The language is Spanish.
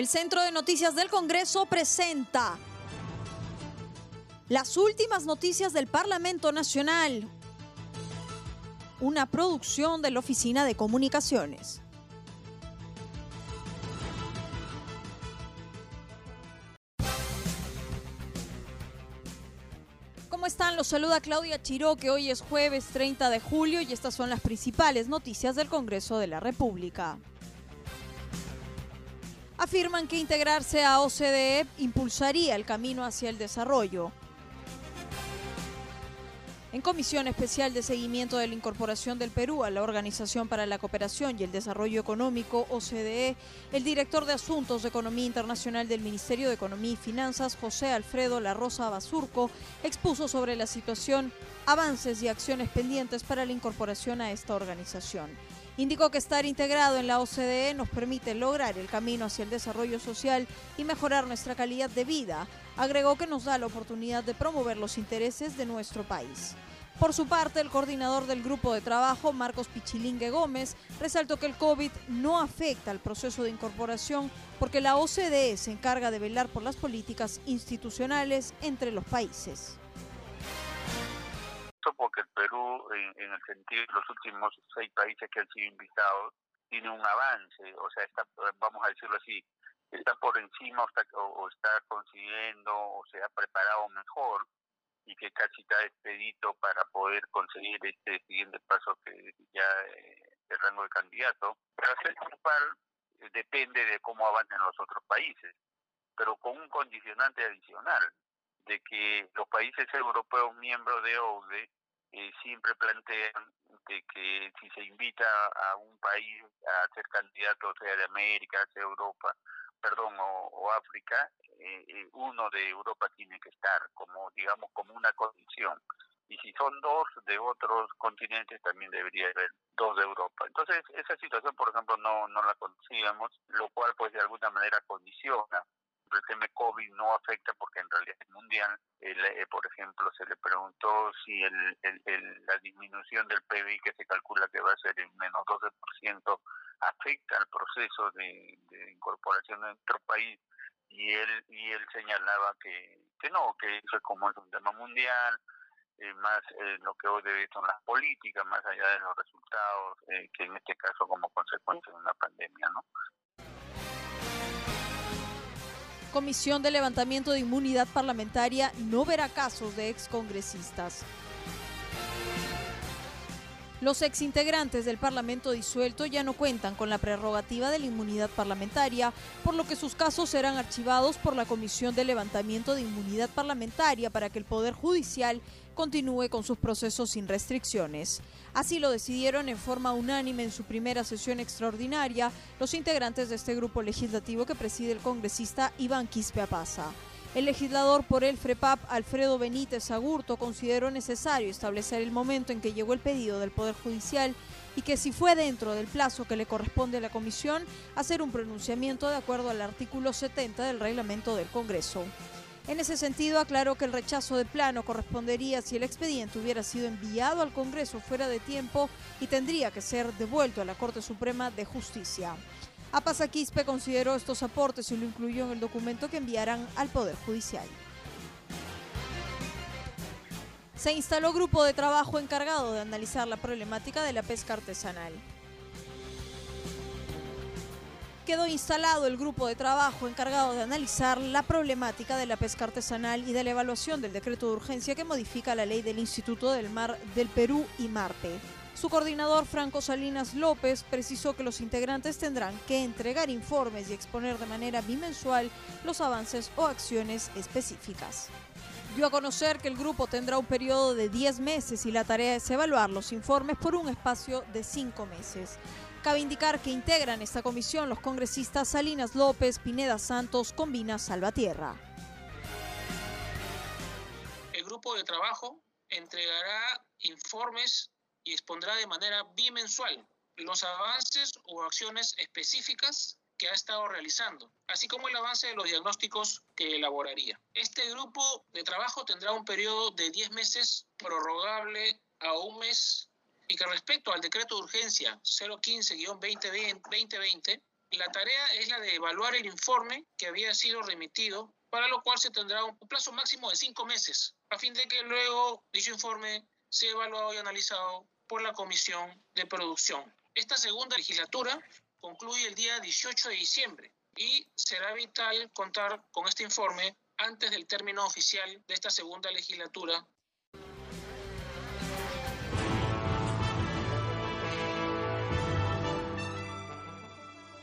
El Centro de Noticias del Congreso presenta las últimas noticias del Parlamento Nacional, una producción de la Oficina de Comunicaciones. ¿Cómo están? Los saluda Claudia Chiró, que hoy es jueves 30 de julio y estas son las principales noticias del Congreso de la República afirman que integrarse a OCDE impulsaría el camino hacia el desarrollo. En Comisión Especial de Seguimiento de la Incorporación del Perú a la Organización para la Cooperación y el Desarrollo Económico, OCDE, el director de Asuntos de Economía Internacional del Ministerio de Economía y Finanzas, José Alfredo La Rosa Basurco, expuso sobre la situación, avances y acciones pendientes para la incorporación a esta organización. Indicó que estar integrado en la OCDE nos permite lograr el camino hacia el desarrollo social y mejorar nuestra calidad de vida. Agregó que nos da la oportunidad de promover los intereses de nuestro país. Por su parte, el coordinador del grupo de trabajo, Marcos Pichilingue Gómez, resaltó que el COVID no afecta al proceso de incorporación porque la OCDE se encarga de velar por las políticas institucionales entre los países en, el sentido de los últimos seis países que han sido invitados, tiene un avance, o sea, está, vamos a decirlo así, está por encima o está, consiguiendo o se ha preparado mejor y que casi está expedito para poder conseguir este siguiente paso que ya eh, el rango de candidato. Pero hacer par depende de cómo avancen los otros países, pero con un condicionante adicional de que los países europeos miembros de OCDE eh, siempre plantean de que si se invita a un país a ser candidato, sea de América, sea Europa, perdón, o, África, eh, eh, uno de Europa tiene que estar como, digamos, como una condición. Y si son dos de otros continentes, también debería haber dos de Europa. Entonces, esa situación, por ejemplo, no, no la conocíamos, lo cual, pues, de alguna manera condiciona el tema COVID no afecta porque en realidad es mundial. Eh, por ejemplo, se le preguntó si el, la disminución del PBI que se calcula que va a ser en menos 12% afecta al proceso de, incorporación de nuestro país y él y él señalaba que, no, que eso es como un tema mundial, eh, más eh, lo que hoy debe son las políticas, más allá de los resultados, que en este caso como consecuencia de una pandemia, ¿no? Comisión de Levantamiento de Inmunidad Parlamentaria no verá casos de excongresistas. Los exintegrantes del Parlamento disuelto ya no cuentan con la prerrogativa de la inmunidad parlamentaria, por lo que sus casos serán archivados por la Comisión de Levantamiento de Inmunidad Parlamentaria para que el Poder Judicial continúe con sus procesos sin restricciones. Así lo decidieron en forma unánime en su primera sesión extraordinaria los integrantes de este grupo legislativo que preside el congresista Iván Quispe Apaza. El legislador por el FREPAP, Alfredo Benítez Agurto, consideró necesario establecer el momento en que llegó el pedido del Poder Judicial y que si fue dentro del plazo que le corresponde a la Comisión, hacer un pronunciamiento de acuerdo al artículo 70 del reglamento del Congreso. En ese sentido, aclaró que el rechazo de plano correspondería si el expediente hubiera sido enviado al Congreso fuera de tiempo y tendría que ser devuelto a la Corte Suprema de Justicia. Apazaquispe consideró estos aportes y lo incluyó en el documento que enviarán al Poder Judicial. Se instaló grupo de trabajo encargado de analizar la problemática de la pesca artesanal. Quedó instalado el grupo de trabajo encargado de analizar la problemática de la pesca artesanal y de la evaluación del decreto de urgencia que modifica la ley del Instituto del Mar del Perú y Marte. Su coordinador, Franco Salinas López, precisó que los integrantes tendrán que entregar informes y exponer de manera bimensual los avances o acciones específicas. Dio a conocer que el grupo tendrá un periodo de 10 meses y la tarea es evaluar los informes por un espacio de 5 meses. Cabe indicar que integran esta comisión los congresistas Salinas López, Pineda Santos, Combina Salvatierra. El grupo de trabajo entregará informes y expondrá de manera bimensual los avances o acciones específicas que ha estado realizando, así como el avance de los diagnósticos que elaboraría. Este grupo de trabajo tendrá un periodo de 10 meses prorrogable a un mes y que respecto al decreto de urgencia 015-2020, La tarea es la de evaluar el informe que había sido remitido, para lo cual se tendrá un plazo máximo de cinco meses, a fin de que luego dicho informe sea evaluado y analizado por la Comisión de Producción. Esta segunda legislatura concluye el día 18 de diciembre y será vital contar con este informe antes del término oficial de esta segunda legislatura